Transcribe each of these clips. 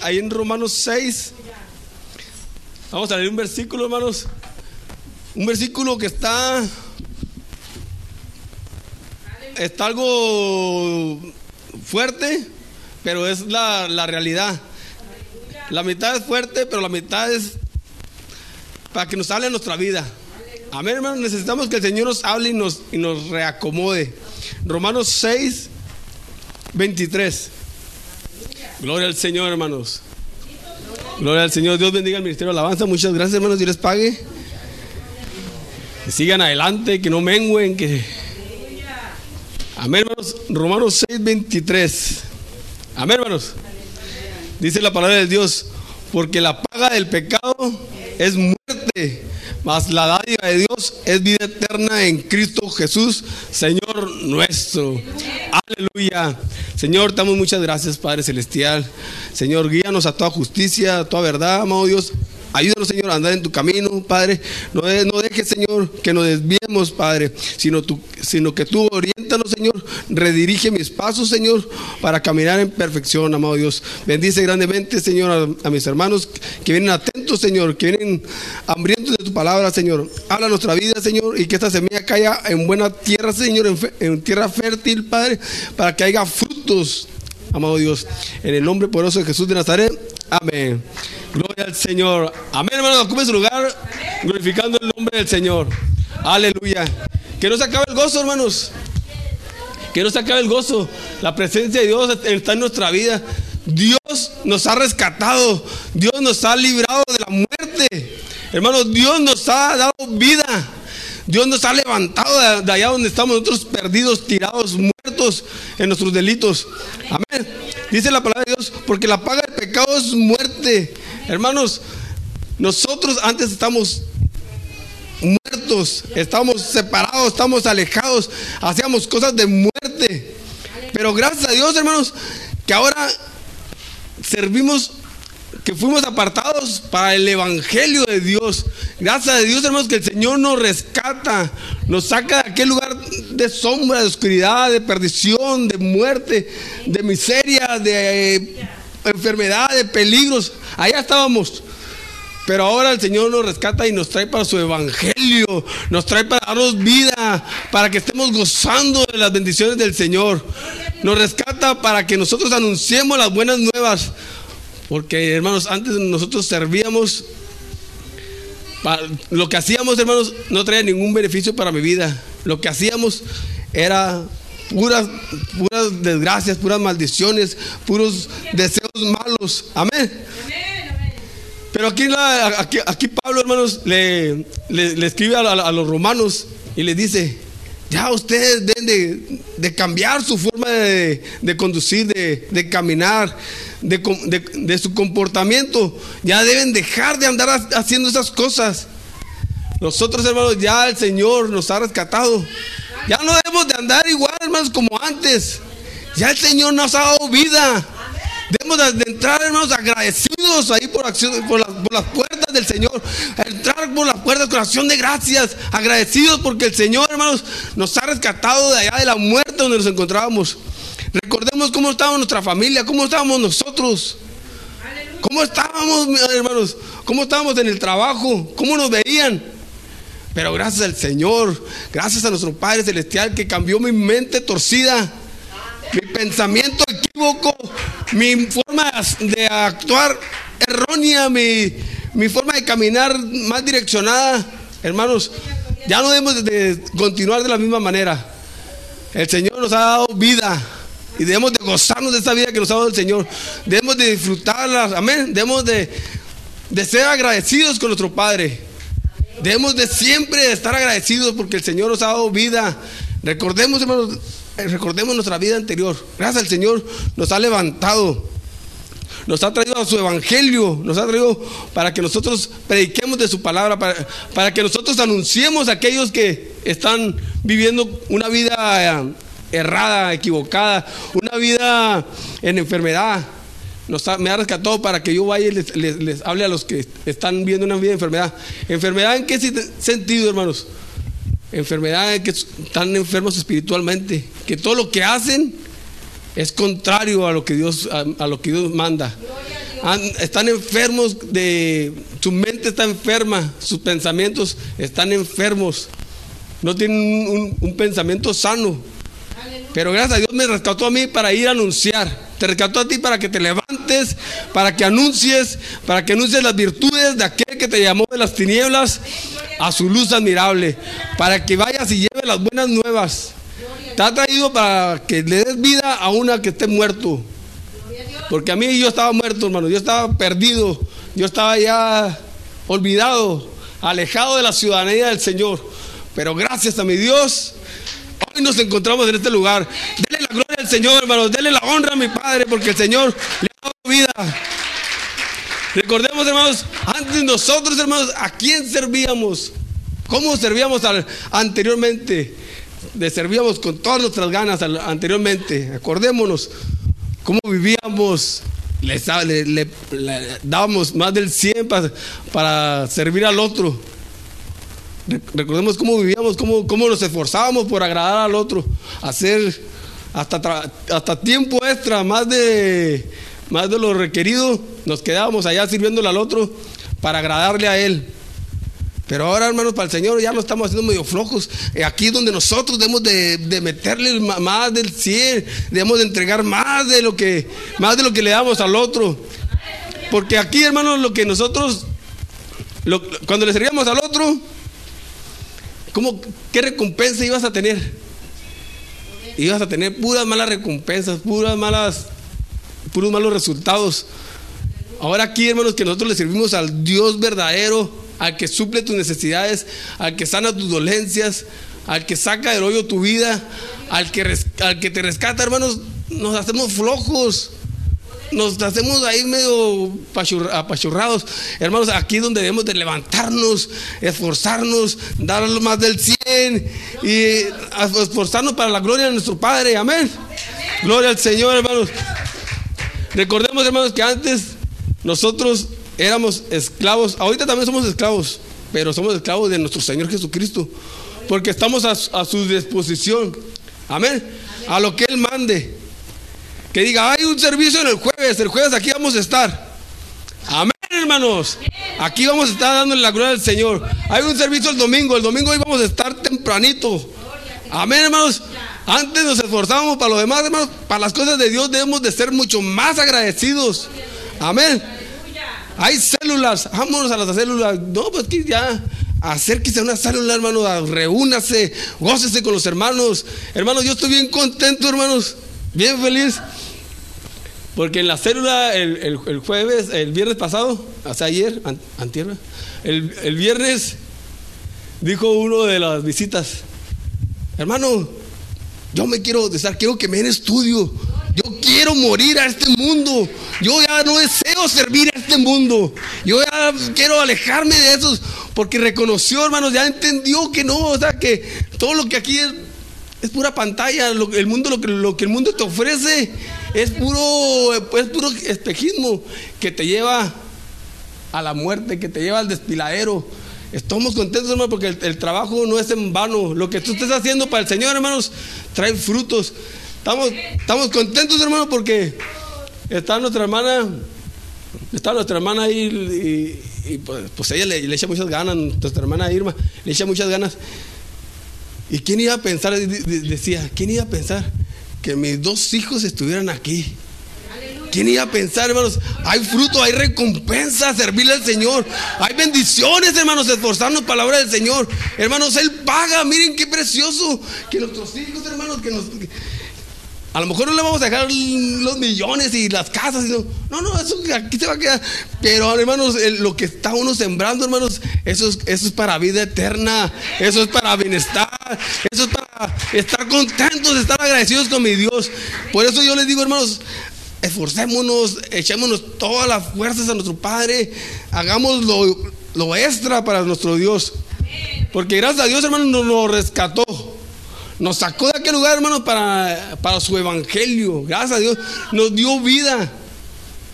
ahí, en Romanos 6. Vamos a leer un versículo, hermanos. Un versículo que está. Está algo fuerte, pero es la, la realidad. La mitad es fuerte, pero la mitad es para que nos hable nuestra vida. Amén, hermanos. Necesitamos que el Señor nos hable y nos, y nos reacomode. Romanos 6, 23. Gloria al Señor, hermanos. Gloria al Señor. Dios bendiga el ministerio de alabanza. Muchas gracias, hermanos. Dios les pague. Que sigan adelante, que no mengüen, que. Amén, hermanos. Romanos 6, 23. Amén, hermanos. Dice la palabra de Dios, porque la paga del pecado es muerte, mas la dádiva de Dios es vida eterna en Cristo Jesús, Señor nuestro. Aleluya. Señor, damos muchas gracias, Padre Celestial. Señor, guíanos a toda justicia, a toda verdad, amado Dios. Ayúdanos, Señor, a andar en tu camino, Padre. No, de- no dejes, Señor, que nos desviemos, Padre, sino, que tú oriéntanos, Señor. Redirige mis pasos, Señor, para caminar en perfección, amado Dios. Bendice grandemente, Señor, a, mis hermanos que vienen atentos, Señor, que vienen hambrientos de tu palabra, Señor. Habla nuestra vida, Señor, y que esta semilla caiga en buena tierra, Señor, en, en tierra fértil, Padre, para que haya frutos, amado Dios. En el nombre poderoso de Jesús de Nazaret. Amén. Gloria al Señor. Amén, hermanos. Ocupe su lugar glorificando el nombre del Señor. Aleluya. Que no se acabe el gozo, hermanos. Que no se acabe el gozo. La presencia de Dios está en nuestra vida. Dios nos ha rescatado. Dios nos ha librado de la muerte. Hermanos, Dios nos ha dado vida. Dios nos ha levantado de allá donde estamos nosotros perdidos, tirados, muertos en nuestros delitos. Amén. Dice la palabra de Dios, porque la paga del pecado es muerte. Hermanos, nosotros antes estamos muertos, estamos separados, estamos alejados, hacíamos cosas de muerte. Pero gracias a Dios, hermanos, que ahora servimos, que fuimos apartados para el Evangelio de Dios. Gracias a Dios, hermanos, que el Señor nos rescata, nos saca de aquel lugar de sombra, de oscuridad, de perdición, de muerte, de miseria, de enfermedad, de peligros. Allá estábamos. Pero ahora el Señor nos rescata y nos trae para su evangelio, nos trae para darnos vida, para que estemos gozando de las bendiciones del Señor. Nos rescata para que nosotros anunciemos las buenas nuevas. Porque hermanos, antes nosotros servíamos, pa- lo que hacíamos hermanos no traía ningún beneficio para mi vida. Lo que hacíamos era puras, puras desgracias, puras maldiciones, puros deseos malos. Amén. Pero aquí, la- aquí, aquí Pablo, hermanos, le, le- le escribe a, los romanos y les dice, ya ustedes deben de, cambiar su forma de, de conducir, de, de caminar, de, su comportamiento. Ya deben dejar de andar ha- haciendo esas cosas. Nosotros, hermanos, ya el Señor nos ha rescatado. Ya no debemos de andar igual, hermanos, como antes. Ya el Señor nos ha dado vida. Debemos de entrar, hermanos, agradecidos ahí por, acción, por, las, por las puertas del Señor. Entrar por las puertas con acción de gracias. Agradecidos porque el Señor, hermanos, nos ha rescatado de allá de la muerte donde nos encontrábamos. Recordemos cómo estábamos nuestra familia, cómo estábamos nosotros. ¿Cómo estábamos, hermanos? ¿Cómo estábamos en el trabajo? ¿Cómo nos veían? Pero gracias al Señor, gracias a nuestro Padre Celestial que cambió mi mente torcida, mi pensamiento equívoco, mi forma de actuar errónea, mi, mi forma de caminar mal direccionada. Hermanos, ya no debemos de continuar de la misma manera. El Señor nos ha dado vida y debemos de gozarnos de esa vida que nos ha dado el Señor. Debemos de disfrutarla, amén. Debemos de, de ser agradecidos con nuestro Padre. Debemos de siempre estar agradecidos porque el Señor nos ha dado vida. Recordemos, hermanos, eh, recordemos nuestra vida anterior. Gracias al Señor nos ha levantado. Nos ha traído a su evangelio, nos ha traído para que nosotros prediquemos de su palabra, para, para que nosotros anunciemos a aquellos que están viviendo una vida eh, errada, equivocada, una vida en enfermedad. Nos ha- me ha rescatado para que yo vaya y les, les- hable a los que están viendo una vida de enfermedad. ¿Enfermedad en qué sentido, hermanos? Enfermedad en que están enfermos espiritualmente, que todo lo que hacen es contrario a lo que Dios, a, lo que Dios manda. están enfermos de su mente está enferma, sus pensamientos están enfermos. No tienen un, pensamiento sano. Pero gracias a Dios me rescató a mí para ir a anunciar. Te rescató a ti para que te levantes, para que anuncies, para que anuncies las virtudes de aquel que te llamó de las tinieblas a su luz admirable, para que vayas y lleves las buenas nuevas. Te ha traído para que le des vida a una que esté muerto. Porque a mí yo estaba muerto, hermano. Yo estaba perdido. Yo estaba ya olvidado, alejado de la ciudadanía del Señor. Pero gracias a mi Dios, hoy nos encontramos en este lugar. Dele al Señor, hermano. Dele la honra a mi Padre, porque el Señor le ha dado vida. Recordemos, hermanos, antes nosotros, hermanos, ¿a quién servíamos? ¿Cómo servíamos anteriormente? Le servíamos con todas nuestras ganas anteriormente. Acordémonos cómo vivíamos. Le, dábamos más del 100 para, servir al otro. Recordemos cómo vivíamos, cómo, cómo nos esforzábamos por agradar al otro. Hacer hasta, hasta tiempo extra, más de más de lo requerido, nos quedábamos allá sirviéndole al otro para agradarle a Él. Pero ahora, hermanos, para el Señor ya no estamos haciendo medio flojos. Eh, aquí donde nosotros debemos de, meterle más del 100, debemos de entregar más de lo que, más de lo que le damos al otro. Porque aquí, hermanos, lo que nosotros, cuando le servíamos al otro, ¿cómo, ¿qué recompensa ibas a tener? Ibas a tener puras malas recompensas, puras malas puros malos resultados. Ahora aquí, hermanos, que nosotros le servimos al Dios verdadero, al que suple tus necesidades, al que sana tus dolencias, al que saca del hoyo tu vida, al que, al que te rescata, hermanos, nos hacemos flojos. Nos hacemos ahí medio apachurrados. Hermanos, aquí es donde debemos de levantarnos, esforzarnos, dar más del 100 y esforzarnos para la gloria de nuestro Padre. Amén. Gloria al Señor, hermanos. Recordemos, hermanos, que antes nosotros éramos esclavos. Ahorita también somos esclavos, pero somos esclavos de nuestro Señor Jesucristo. Porque estamos a, su disposición. Amén. A lo que Él mande. Que diga, hay un servicio en el jueves. El jueves aquí vamos a estar. Amén, hermanos. Aquí vamos a estar dándole la gloria al Señor. Hay un servicio el domingo. El domingo hoy vamos a estar tempranito. Amén, hermanos. Antes nos esforzábamos para los demás, hermanos. Para las cosas de Dios debemos de ser mucho más agradecidos. Amén. Hay células. Vámonos a las células. No, pues que ya. Acérquese a una célula, hermano. Reúnase. Gócese con los hermanos. Hermanos, yo estoy bien contento, hermanos. Bien feliz. Porque en la célula, el, jueves, el viernes pasado, hasta ayer, el, el viernes, dijo uno de las visitas, hermano, yo me quiero bautizar, quiero que me den estudio. Yo quiero morir a este mundo. Yo ya no deseo servir a este mundo. Yo ya quiero alejarme de esos. Porque reconoció, hermanos, ya entendió que no, o sea, que todo lo que aquí es, pura pantalla. el mundo, lo que, lo el mundo te ofrece es puro, es puro espejismo que te lleva a la muerte, que te lleva al despiladero Estamos contentos, hermano, porque el, trabajo no es en vano. Lo que tú estés haciendo para el Señor, hermanos, trae frutos. Estamos, estamos contentos, hermano, porque está nuestra hermana, está nuestra hermana ahí y, pues, pues, ella le, echa muchas ganas, nuestra hermana Irma le echa muchas ganas. ¿Y quién iba a pensar? Decía, ¿quién iba a pensar que mis dos hijos estuvieran aquí? ¿Quién iba a pensar, hermanos? Hay fruto, hay recompensa, servirle al Señor. Hay bendiciones, hermanos, esforzarnos para la obra del Señor. Hermanos, Él paga. Miren qué precioso. Que nuestros hijos, hermanos, que nos. A lo mejor no le vamos a dejar los millones y las casas. no, no, eso aquí se va a quedar. Pero, hermanos, lo que está uno sembrando, hermanos, eso es, eso es para vida eterna. Eso es para bienestar. Eso es para estar contentos, estar agradecidos con mi Dios. Por eso yo les digo, hermanos, esforcémonos, echémonos todas las fuerzas a nuestro Padre, hagamos lo, extra para nuestro Dios. Porque gracias a Dios, hermano, nos, rescató. Nos sacó de aquel lugar, hermano, para, para su evangelio. Gracias a Dios, nos dio vida.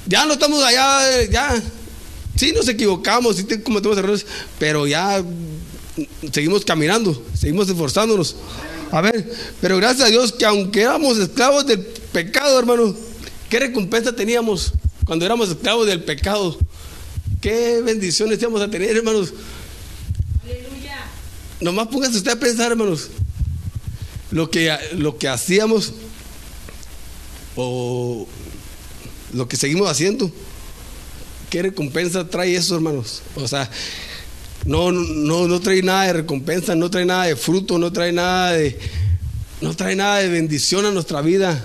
Ya no estamos allá, ya. Sí, nos equivocamos, sí cometemos errores, pero ya seguimos caminando, seguimos esforzándonos. A ver, pero gracias a Dios que aunque éramos esclavos del pecado, hermano, ¿Qué recompensa teníamos? cuando éramos esclavos del pecado. Qué bendiciones íbamos a tener, hermanos. Aleluya. Nomás póngase usted a pensar, hermanos, lo que, lo que hacíamos o lo que seguimos haciendo. ¿Qué recompensa trae eso, hermanos? O sea, no, no, no trae nada de recompensa, no trae nada de fruto, no trae nada de, no trae nada de bendición a nuestra vida.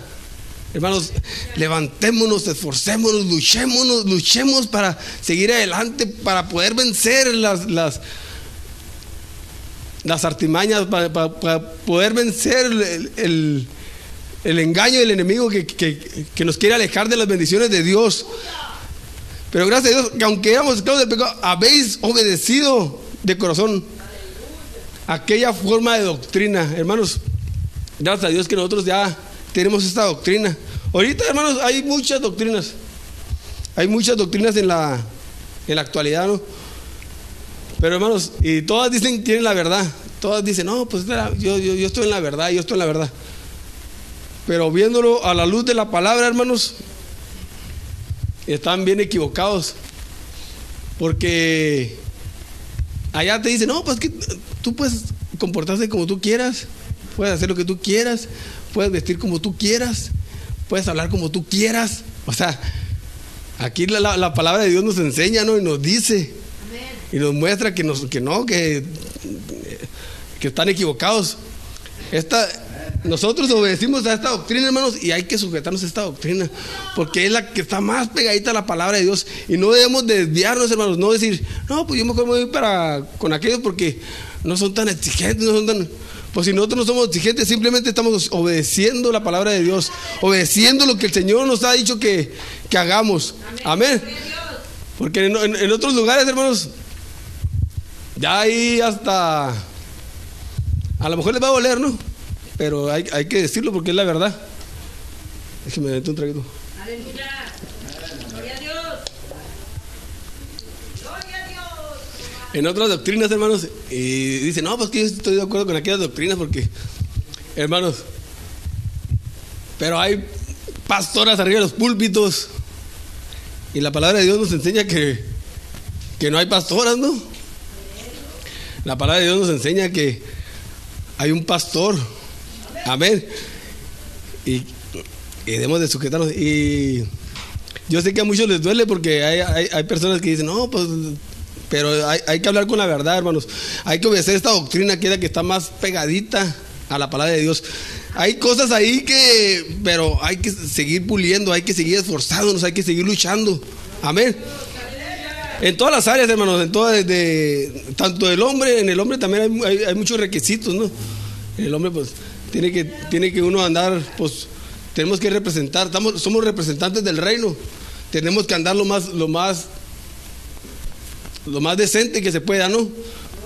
Hermanos, levantémonos, esforcémonos, luchémonos, luchemos para seguir adelante, para poder vencer las, las, las artimañas, para, poder vencer el, engaño del enemigo que, que, nos quiere alejar de las bendiciones de Dios. Pero gracias a Dios, que aunque éramos esclavos del pecado, habéis obedecido de corazón aquella forma de doctrina. Hermanos, gracias a Dios que nosotros ya tenemos esta doctrina. Ahorita, hermanos, hay muchas doctrinas. Hay muchas doctrinas en la, en la actualidad, ¿no? Pero hermanos, y todas dicen tienen la verdad. Todas dicen, no, pues yo, yo, yo estoy en la verdad, yo estoy en la verdad. Pero viéndolo a la luz de la palabra, hermanos, están bien equivocados. Porque allá te dicen, no, pues que tú puedes comportarte como tú quieras, puedes hacer lo que tú quieras, puedes vestir como tú quieras, puedes hablar como tú quieras. O sea, aquí la, palabra de Dios nos enseña, ¿no? Y nos dice, y nos muestra que, nos, que no, que, que están equivocados. Esta, nosotros obedecimos a esta doctrina, hermanos, y hay que sujetarnos a esta doctrina, porque es la que está más pegadita a la palabra de Dios. Y no debemos desviarnos, hermanos, no decir, no, pues yo mejor me voy para con aquellos porque no son tan exigentes, no son tan. Pues si nosotros no somos exigentes, simplemente estamos obedeciendo la palabra de Dios, obedeciendo lo que el Señor nos ha dicho que, hagamos. Amén. Porque en, en otros lugares, hermanos, ya ahí hasta. A lo mejor les va a doler, ¿no? Pero hay, hay que decirlo porque es la verdad. Déjeme meter un traguito. Aleluya. Gloria a Dios. Gloria a Dios. En otras doctrinas, hermanos, y dicen, no, pues que yo estoy de acuerdo con aquellas doctrinas porque, hermanos, pero hay pastoras arriba de los púlpitos y la palabra de Dios nos enseña que, que no hay pastoras, ¿no? La palabra de Dios nos enseña que hay un pastor Amén. Y, debemos de sujetarnos. Y yo sé que a muchos les duele porque hay, personas que dicen, no, pues pero hay, que hablar con la verdad, hermanos. Hay que obedecer esta doctrina que es la que está más pegadita a la palabra de Dios. Hay cosas ahí que, pero hay que seguir puliendo, hay que seguir esforzándonos, hay que seguir luchando. Amén. En todas las áreas, hermanos, en todas, de, tanto del hombre, en el hombre también hay, hay muchos requisitos, ¿no? En el hombre, pues, tiene que, tiene que uno andar, pues tenemos que representar, estamos, somos representantes del reino, tenemos que andar lo más, lo más, lo más decente que se pueda, ¿no?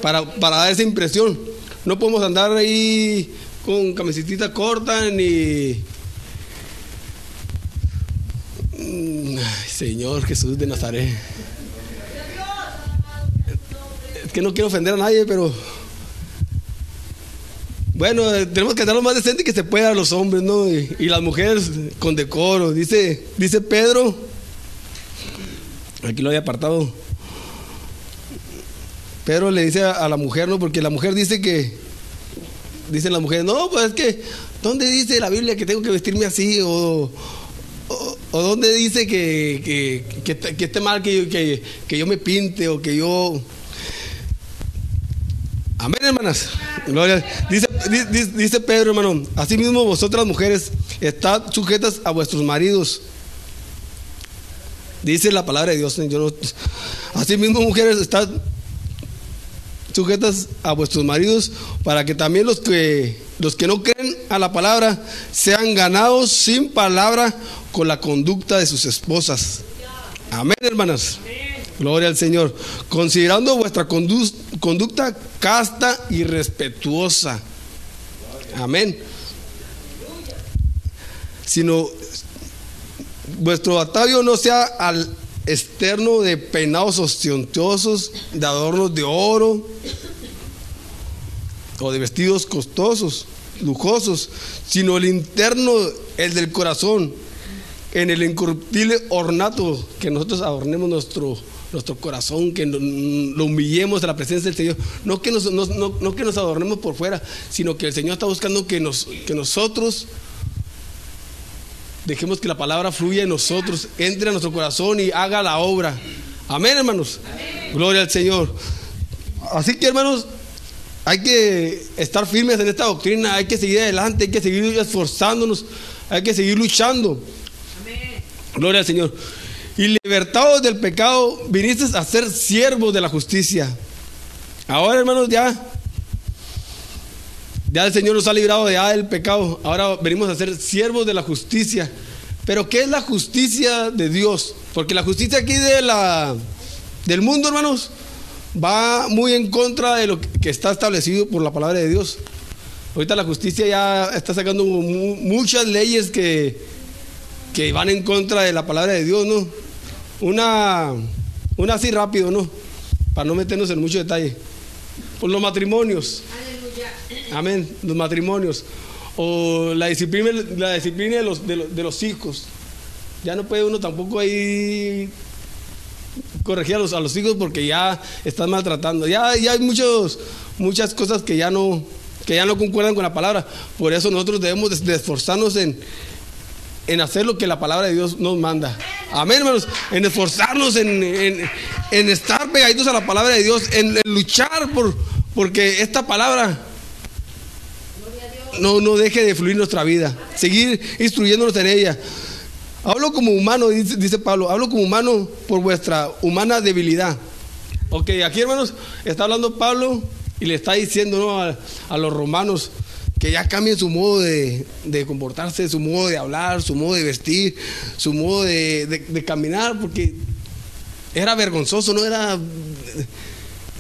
Para, para dar esa impresión. No podemos andar ahí con camiseta corta ni. Mm, Señor Jesús de Nazaret. Es que no quiero ofender a nadie, pero bueno, tenemos que andar lo más decente que se pueda a los hombres, ¿no? Y, las mujeres con decoro. Dice, dice Pedro, aquí lo había apartado. Pedro le dice a, la mujer, ¿no? Porque la mujer dice que, dicen las mujeres, no, pues es que, ¿dónde dice la Biblia que tengo que vestirme así? O, o, ¿dónde dice que, que, esté mal que que, que yo me pinte o que yo... Amén, hermanas. Dice, Pedro, hermano, asimismo vosotras mujeres, estad sujetas a vuestros maridos. Dice la palabra de Dios. Yo no, asimismo, mujeres, estad sujetas a vuestros maridos para que también los que los que no creen a la palabra sean ganados sin palabra con la conducta de sus esposas. Amén, hermanas. Gloria al Señor. Considerando vuestra conducta casta y respetuosa. Amén. Sino vuestro atavío no sea al externo de peinados ostentosos, de adornos de oro o de vestidos costosos, lujosos, sino el interno, el del corazón, en el incorruptible ornato, que nosotros adornemos nuestro, nuestro corazón, que lo humillemos a la presencia del Señor. No que nos, no, que nos adornemos por fuera, sino que el Señor está buscando que, nos, que nosotros dejemos que la palabra fluya en nosotros, entre a nuestro corazón y haga la obra. Amén, hermanos. Gloria al Señor. Así que, hermanos, hay que estar firmes en esta doctrina, hay que seguir adelante, hay que seguir esforzándonos, hay que seguir luchando. Gloria al Señor. Y libertados del pecado, viniste a ser siervos de la justicia. Ahora, hermanos, ya, ya el Señor nos ha librado ya del pecado. Ahora venimos a ser siervos de la justicia. Pero ¿qué es la justicia de Dios? Porque la justicia aquí de la, del mundo, hermanos, va muy en contra de lo que está establecido por la palabra de Dios. Ahorita la justicia ya está sacando muchas leyes que, que van en contra de la palabra de Dios, ¿no? Una, una así rápido, ¿no? Para no meternos en mucho detalle. Por los matrimonios. Amén. Los matrimonios. O la disciplina, la disciplina de, los, de, los, de los hijos. Ya no puede uno tampoco ahí corregir a los, a los hijos porque ya están maltratando. Ya, ya hay muchos, muchas cosas que ya, no, que ya no concuerdan con la palabra. Por eso nosotros debemos de, esforzarnos en, en hacer lo que la palabra de Dios nos manda. Amén, hermanos. En esforzarnos, en, en, estar pegaditos a la palabra de Dios, en, luchar por, porque esta palabra no, no deje de fluir nuestra vida. Seguir instruyéndonos en ella. Hablo como humano, dice, Pablo, hablo como humano por vuestra humana debilidad. Ok, aquí hermanos, está hablando Pablo y le está diciendo a, los romanos que ya cambien su modo de, comportarse, su modo de hablar, su modo de vestir, su modo de, caminar, porque era vergonzoso, no era...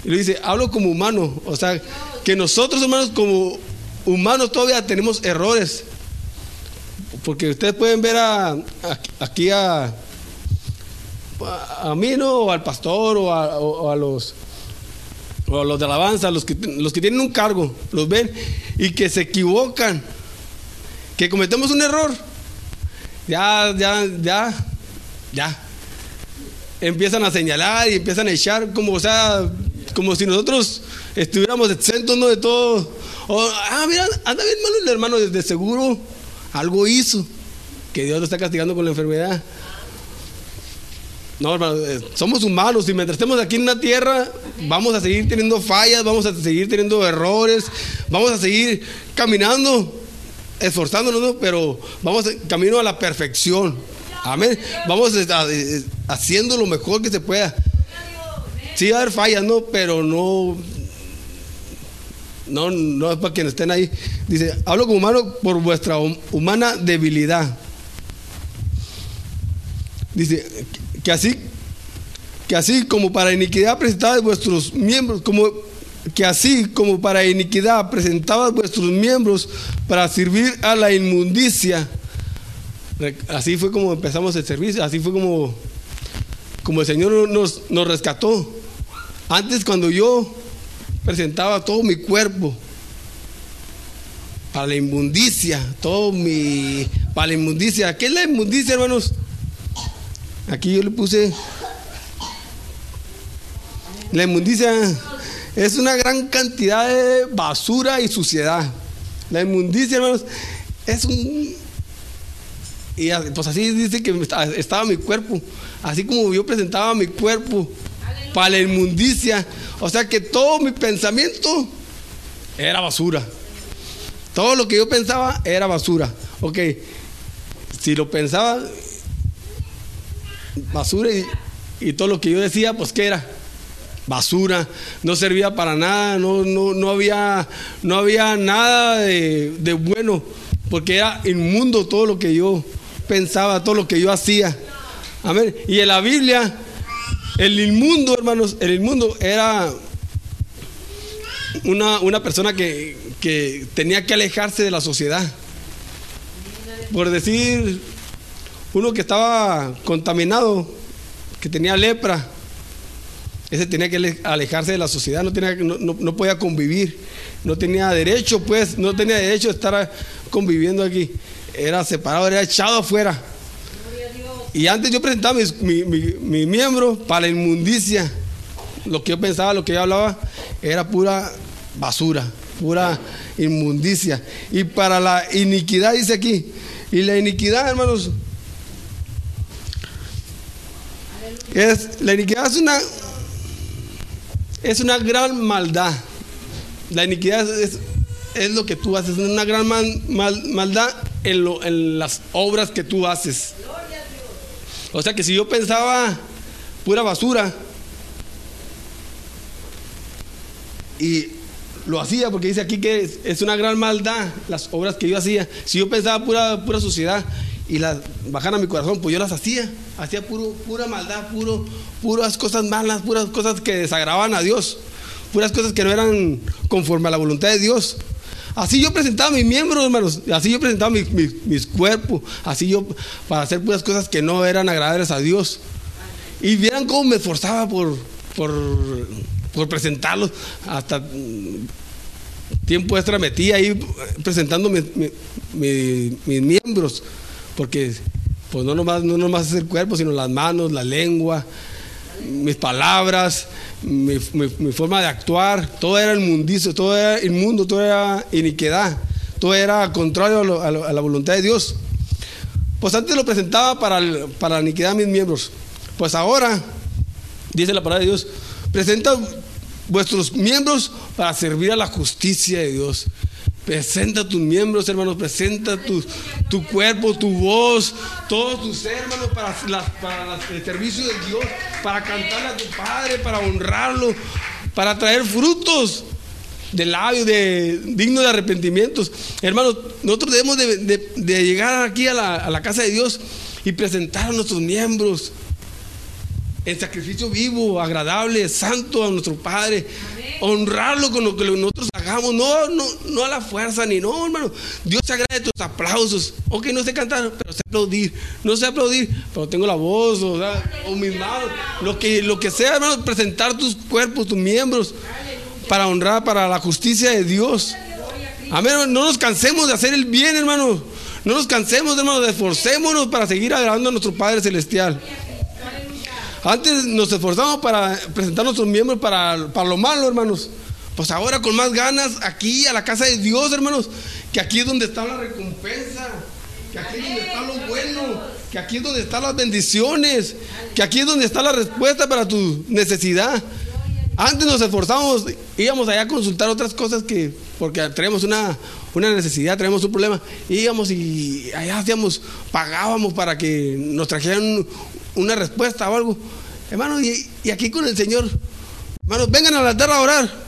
Y le dice, hablo como humano, o sea, que nosotros hermanos como humanos todavía tenemos errores, porque ustedes pueden ver a, aquí a, a mí, ¿no? O al pastor o a los de alabanza, los que, los que tienen un cargo, los ven y que se equivocan, que cometemos un error. Ya, ya, ya, ya. Empiezan a señalar y empiezan a echar como, o sea, como si nosotros estuviéramos exentos ¿no? de todo. ah, mira, anda bien malo el hermano, desde seguro algo hizo que Dios lo está castigando con la enfermedad. No, hermano, eh, somos humanos y mientras estemos aquí en la tierra vamos a seguir teniendo fallas, vamos a seguir teniendo errores, vamos a seguir caminando, esforzándonos, pero vamos camino a la perfección. Amén. Vamos haciendo lo mejor que se pueda. Sí va a haber fallas, ¿no? Pero no no, no es para quienes estén ahí. Dice, hablo como humano por vuestra humana debilidad. Dice, que así, que así como para iniquidad presentabas vuestros miembros, como que así como para iniquidad presentabas vuestros miembros para servir a la inmundicia. Así fue como empezamos el servicio, así fue como, como el Señor nos, nos rescató. Antes cuando yo presentaba todo mi cuerpo para la inmundicia, todo mi, para la inmundicia. ¿Qué es la inmundicia, hermanos? Aquí yo le puse, la inmundicia es una gran cantidad de basura y suciedad. La inmundicia, hermanos, es un... Y pues así dice que estaba mi cuerpo, así como yo presentaba mi cuerpo para la inmundicia. O sea que todo mi pensamiento era basura. Todo lo que yo pensaba era basura. Ok, si lo pensaba, basura y, todo lo que yo decía, pues ¿qué era? Basura, no servía para nada, no, no, no, había, no había nada de, de bueno, porque era inmundo todo lo que yo pensaba, todo lo que yo hacía. Amén. Y en la Biblia el inmundo, hermanos, el inmundo era una, persona que, tenía que alejarse de la sociedad. Por decir, uno que estaba contaminado, que tenía lepra, ese tenía que alejarse de la sociedad, no, tenía, no, no, podía convivir, no tenía derecho, pues, no tenía derecho de estar conviviendo aquí. Era separado, era echado afuera. Y antes yo presentaba mi, mi, miembro para la inmundicia. Lo que yo pensaba, lo que yo hablaba, era pura basura, pura inmundicia. Y para la iniquidad, dice aquí. Y la iniquidad, hermanos, es, la iniquidad es una, es una gran maldad. La iniquidad es, lo que tú haces, es una gran maldad en, en las obras que tú haces. O sea que si yo pensaba pura basura y lo hacía porque dice aquí que es, una gran maldad las obras que yo hacía. Si yo pensaba pura, pura suciedad y las bajaran a mi corazón, pues yo las hacía. Hacía puro, pura maldad, puro, puras cosas malas, puras cosas que desagradaban a Dios, puras cosas que no eran conforme a la voluntad de Dios. Así yo presentaba mis miembros, hermanos. Así yo presentaba mis, cuerpos. Así yo, para hacer puras cosas que no eran agradables a Dios. Y vieran cómo me esforzaba por, por, presentarlos. Hasta tiempo extra metí ahí presentando mis, miembros. Porque, pues no nomás, no nomás es el cuerpo, sino las manos, la lengua, mis palabras, mi, forma de actuar, todo era inmundicio, todo era inmundo, todo era iniquidad, todo era contrario a, la voluntad de Dios. Pues antes lo presentaba para, para la iniquidad de mis miembros. Pues ahora, dice la palabra de Dios, presenta vuestros miembros para servir a la justicia de Dios. Presenta tus miembros, hermanos, presenta tu, tu cuerpo, tu voz, todos tus hermanos, para, el servicio de Dios, para cantarle a tu Padre, para honrarlo, para traer frutos de labios, de, dignos de arrepentimientos. Hermanos, nosotros debemos de, llegar aquí a la, a la casa de Dios y presentar a nuestros miembros en sacrificio vivo, agradable, santo a nuestro Padre. Honrarlo con lo que nosotros hagamos, no, no, no a la fuerza ni no, hermano. Dios se agrade tus aplausos. Ok, no sé cantar, pero sé aplaudir. No sé aplaudir, pero tengo la voz o, o mis manos. Lo que, lo que sea, hermano, presentar tus cuerpos, tus miembros para honrar, para la justicia de Dios. Amén, no nos cansemos de hacer el bien, hermano. No nos cansemos, hermano, esforcémonos para seguir agradando a nuestro Padre Celestial. Antes nos esforzamos para presentar nuestros miembros para, para lo malo, hermanos. Pues ahora con más ganas, aquí a la casa de Dios, hermanos, que aquí es donde está la recompensa, que aquí es donde está lo bueno, que aquí es donde están las bendiciones, que aquí es donde está la respuesta para tu necesidad. Antes nos esforzamos, íbamos allá a consultar otras cosas que, porque tenemos una, una necesidad, tenemos un problema, íbamos y allá hacíamos, pagábamos para que nos trajeran una respuesta o algo. Hermano, y, aquí con el Señor, hermanos, vengan a la tierra a orar.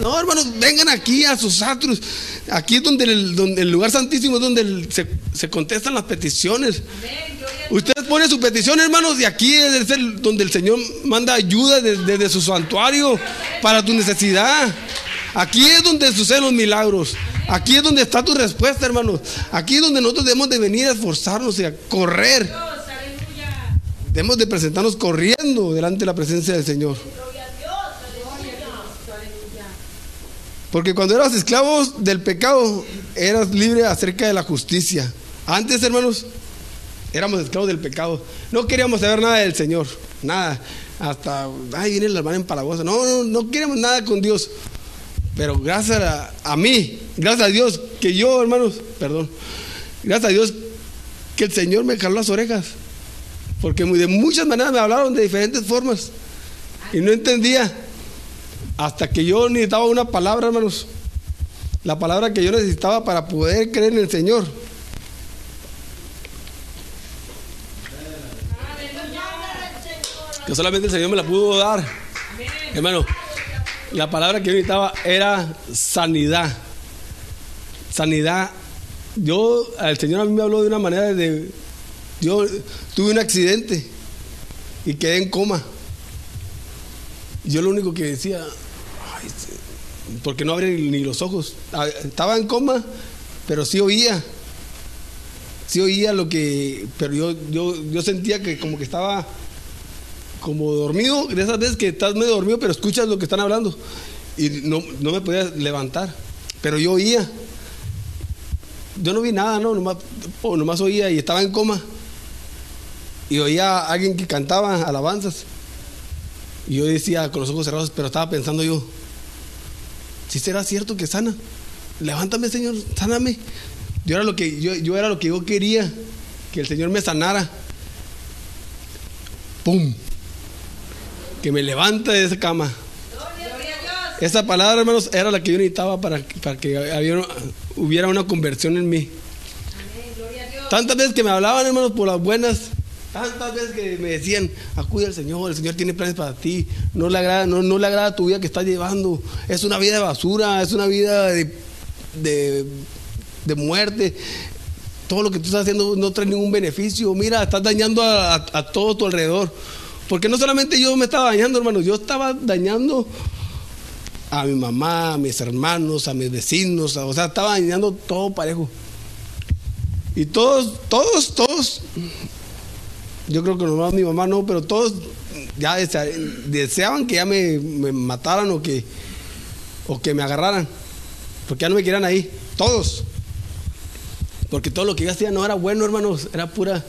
No, hermanos, vengan aquí a sus atros. Aquí es donde el, lugar santísimo es donde se, contestan las peticiones. Ustedes ponen su petición, hermanos, y aquí es el, donde el Señor manda ayuda desde, desde su santuario para tu necesidad. Aquí es donde suceden los milagros. Aquí es donde está tu respuesta, hermanos. Aquí es donde nosotros debemos de venir a esforzarnos y a correr. Debemos de presentarnos corriendo delante de la presencia del Señor. Porque cuando eras esclavos del pecado, eras libre acerca de la justicia. Antes, hermanos, éramos esclavos del pecado. No queríamos saber nada del Señor. Nada. Hasta, ay, viene la hermana empalagosa. No, no, no queremos nada con Dios. Pero gracias a, a, mí, gracias a Dios, que yo, hermanos, perdón, gracias a Dios que el Señor me jaló las orejas. Porque de muchas maneras me hablaron de diferentes formas. Y no entendía. Hasta que yo necesitaba una palabra, hermanos. La palabra que yo necesitaba para poder creer en el Señor. Que solamente el Señor me la pudo dar. Hermano, la palabra que yo necesitaba era sanidad. Sanidad. Yo, el Señor a mí me habló de una manera de yo tuve un accidente y quedé en coma. Yo lo único que decía, porque no abrí ni los ojos. Ah, estaba en coma, pero sí oía. Sí oía lo que, pero yo, yo, yo sentía que como que estaba como dormido, de esas veces que estás medio dormido, pero escuchas lo que están hablando. Y no, no me podía levantar, pero yo oía. Yo no vi nada, no, nomás, nomás oía y estaba en coma. Y oía a alguien que cantaba alabanzas. Y yo decía con los ojos cerrados, pero estaba pensando yo, si será cierto que sana, levántame Señor, sáname. Yo era lo que yo, yo era lo que yo quería, que el Señor me sanara. ¡Pum! Que me levante de esa cama. Esa palabra, hermanos, era la que yo necesitaba para, para que hubiera una conversión en mí. Tantas veces que me hablaban, hermanos, por las buenas, tantas veces que me decían, acude al Señor, el Señor tiene planes para ti, no le agrada, no, no le agrada tu vida que estás llevando, es una vida de basura, es una vida de, de, muerte, todo lo que tú estás haciendo no trae ningún beneficio, mira, estás dañando a, a, todo tu alrededor, porque no solamente yo me estaba dañando, hermanos, yo estaba dañando a mi mamá, a mis hermanos, a mis vecinos, o sea, estaba dañando todo parejo. Y todos, todos, todos, yo creo que nomás mi mamá no, pero todos ya deseaban que ya me, mataran o que, o que me agarraran, porque ya no me querían ahí, todos. Porque todo lo que yo hacía no era bueno, hermanos, era pura.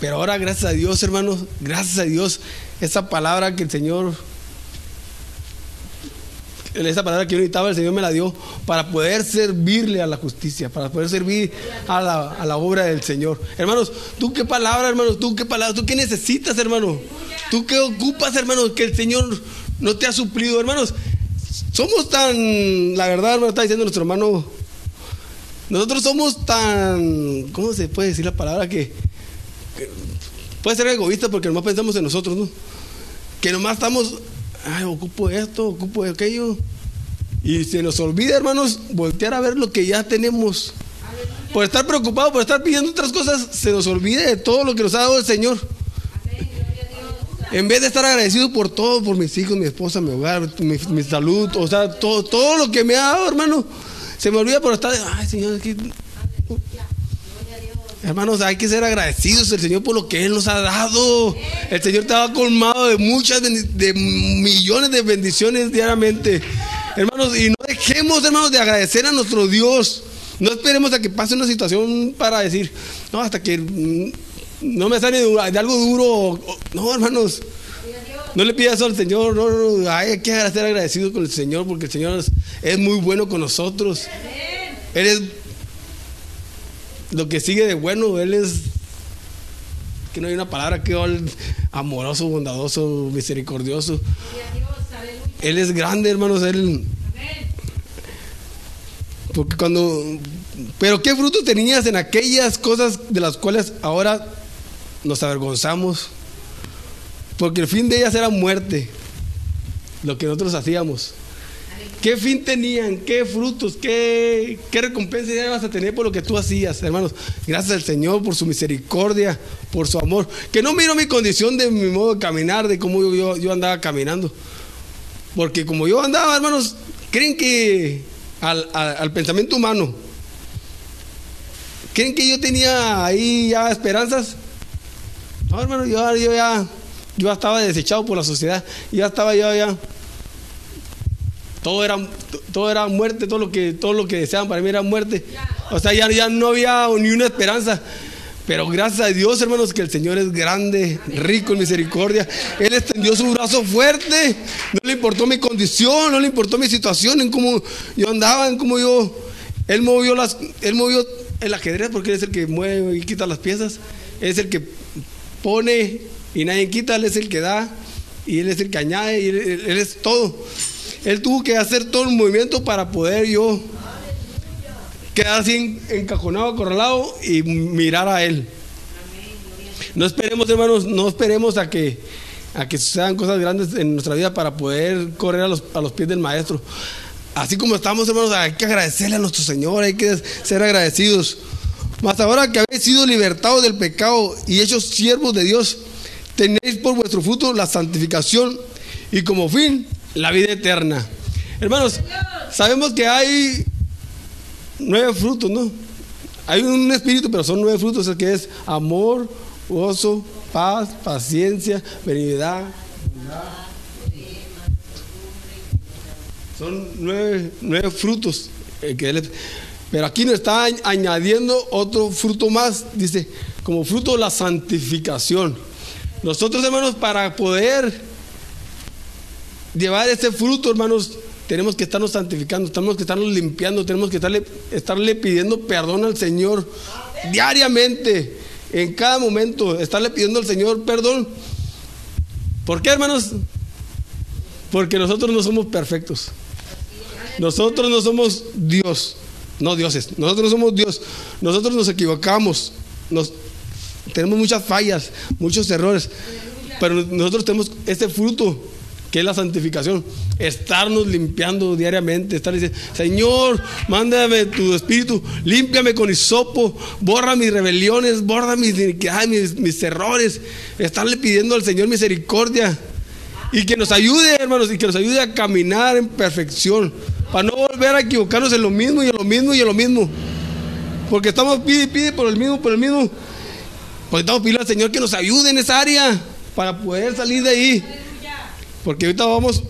Pero ahora, gracias a Dios, hermanos, gracias a Dios, esa palabra que el Señor esa palabra que yo necesitaba, el Señor me la dio para poder servirle a la justicia, para poder servir a la, obra del Señor. Hermanos, tú qué palabra, hermanos, tú qué palabra, tú qué necesitas, hermano. Tú qué ocupas, hermanos, que el Señor no te ha suplido, hermanos. Somos tan, la verdad, hermano, está diciendo nuestro hermano, nosotros somos tan, ¿cómo se puede decir la palabra? Que, que puede ser egoísta porque nomás pensamos en nosotros, ¿no? Que nomás estamos ay, ocupo esto, ocupo aquello. Y se nos olvida, hermanos, voltear a ver lo que ya tenemos. Por estar preocupado, por estar pidiendo otras cosas, se nos olvida de todo lo que nos ha dado el Señor. En vez de estar agradecido por todo, por mis hijos, mi esposa, mi hogar, mi, salud, o sea, todo, todo lo que me ha dado, hermano, se me olvida por estar, ay Señor, aquí, Hermanos, hay que ser agradecidos al Señor por lo que Él nos ha dado. El Señor estaba colmado de muchas, de millones de bendiciones diariamente. Hermanos, y no dejemos, hermanos, de agradecer a nuestro Dios. No esperemos a que pase una situación para decir, no, hasta que no me sale de algo duro. No, hermanos. No le pidas al Señor, no, no, hay que ser agradecidos con el Señor porque el Señor es muy bueno con nosotros. Él es lo que sigue de bueno, Él es, que no hay una palabra que amoroso, bondadoso, misericordioso. Él es grande, hermanos, Él... Porque cuando... Pero qué fruto tenías en aquellas cosas de las cuales ahora nos avergonzamos. Porque el fin de ellas era muerte. Lo que nosotros hacíamos. ¿Qué fin tenían? ¿Qué frutos? ¿Qué, qué recompensa ibas a tener por lo que tú hacías, hermanos? Gracias al Señor por su misericordia, por su amor. Que no miro mi condición de mi modo de caminar, de cómo yo, yo andaba caminando. Porque como yo andaba, hermanos, ¿creen que al, pensamiento humano, ¿creen que yo tenía ahí ya esperanzas? No, hermano, yo, yo ya yo estaba desechado por la sociedad. Ya estaba yo ya todo era, todo era muerte, todo lo que, todo lo que deseaban para mí era muerte. O sea, ya, ya no había ni una esperanza. Pero gracias a Dios, hermanos, que el Señor es grande, rico en misericordia. Él extendió su brazo fuerte. No le importó mi condición, no le importó mi situación, en cómo yo andaba, en cómo yo. Él movió las, él movió el ajedrez porque él es el que mueve y quita las piezas. Él es el que pone y nadie quita. Él es el que da y él es el que añade y él es todo. Él tuvo que hacer todo el movimiento para poder yo quedar así encajonado, acorralado y mirar a Él. No esperemos, hermanos, no esperemos a que, a que sucedan cosas grandes en nuestra vida para poder correr a los, a los pies del Maestro. Así como estamos, hermanos, hay que agradecerle a nuestro Señor, hay que ser agradecidos. Mas ahora que habéis sido libertados del pecado y hechos siervos de Dios, tenéis por vuestro fruto la santificación y como fin la vida eterna. Hermanos, sabemos que hay nueve frutos, ¿no? Hay un espíritu, pero son nueve frutos, el que es amor, gozo, paz, paciencia, benignidad. Son nueve, nueve frutos. pero aquí nos está añadiendo otro fruto más. Dice, como fruto la santificación. Nosotros, hermanos, para poder llevar ese fruto, hermanos, tenemos que estarnos santificando, tenemos que estarnos limpiando, tenemos que estarle, estarle pidiendo perdón al Señor diariamente, en cada momento, estarle pidiendo al Señor perdón. ¿Por qué, hermanos? Porque nosotros no somos perfectos. Nosotros no somos Dios, no dioses. Nosotros no somos Dios. Nosotros nos equivocamos. Tenemos muchas fallas, muchos errores. Pero nosotros tenemos este fruto que es la santificación. Estarnos limpiando diariamente, estar diciendo, Señor, mándame tu espíritu, límpiame con hisopo, borra mis rebeliones, borra mis mis, mis errores. Estarle pidiendo al Señor misericordia. Y que nos ayude, hermanos, y que nos ayude a caminar en perfección. Para no volver a equivocarnos en lo mismo y en lo mismo y en lo mismo. Porque estamos pide pide por el mismo, por el mismo. Porque estamos pidiendo al Señor que nos ayude en esa área para poder salir de ahí. Porque ahorita vamos,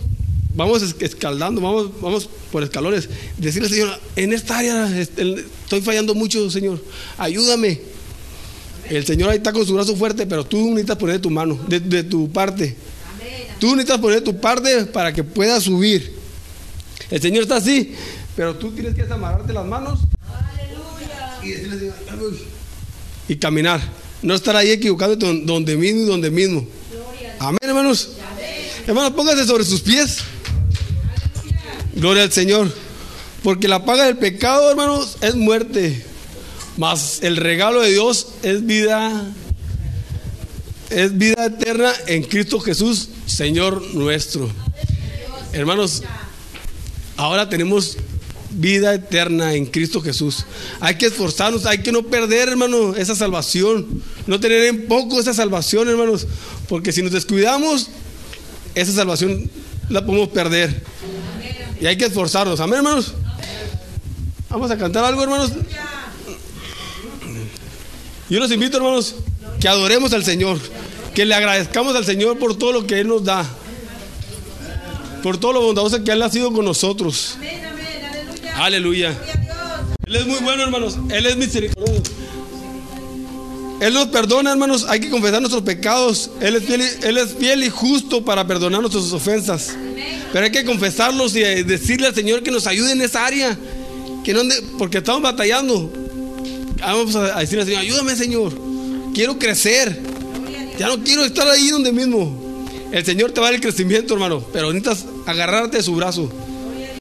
vamos escaldando, vamos, vamos por escalones. Decirle al Señor, en esta área estoy fallando mucho, Señor. Ayúdame. El Señor ahí está con su brazo fuerte, pero tú necesitas poner tu mano, de tu parte. Tú necesitas poner tu parte para que puedas subir. El Señor está así, pero tú tienes que amarrarte las manos y decirle, y caminar. No estar ahí equivocándote donde mismo y donde mismo. Amén, hermanos. Hermanos, póngase sobre sus pies. Gloria al Señor. Porque la paga del pecado, hermanos, es muerte. Mas el regalo de Dios es vida es vida eterna en Cristo Jesús, Señor nuestro. Hermanos, ahora tenemos vida eterna en Cristo Jesús. Hay que esforzarnos, hay que no perder, hermano, esa salvación. No tener en poco esa salvación, hermanos. Porque si nos descuidamos, esa salvación la podemos perder. Y hay que esforzarnos. Amén, hermanos. Vamos a cantar algo, hermanos. Yo los invito, hermanos, que adoremos al Señor, que le agradezcamos al Señor por todo lo que Él nos da, por todo lo bondadoso que Él ha sido con nosotros. Aleluya. Él es muy bueno, hermanos. Él es misericordioso. Él nos perdona, hermanos. Hay que confesar nuestros pecados. Él es fiel y, Él es fiel y justo para perdonar nuestras ofensas. Pero hay que confesarlos y decirle al Señor que nos ayude en esa área. Que porque estamos batallando. Vamos a decirle al Señor, ayúdame, Señor quiero crecer. Ya no quiero estar ahí donde mismo. El Señor te va a dar el crecimiento, hermano, pero necesitas agarrarte de su brazo.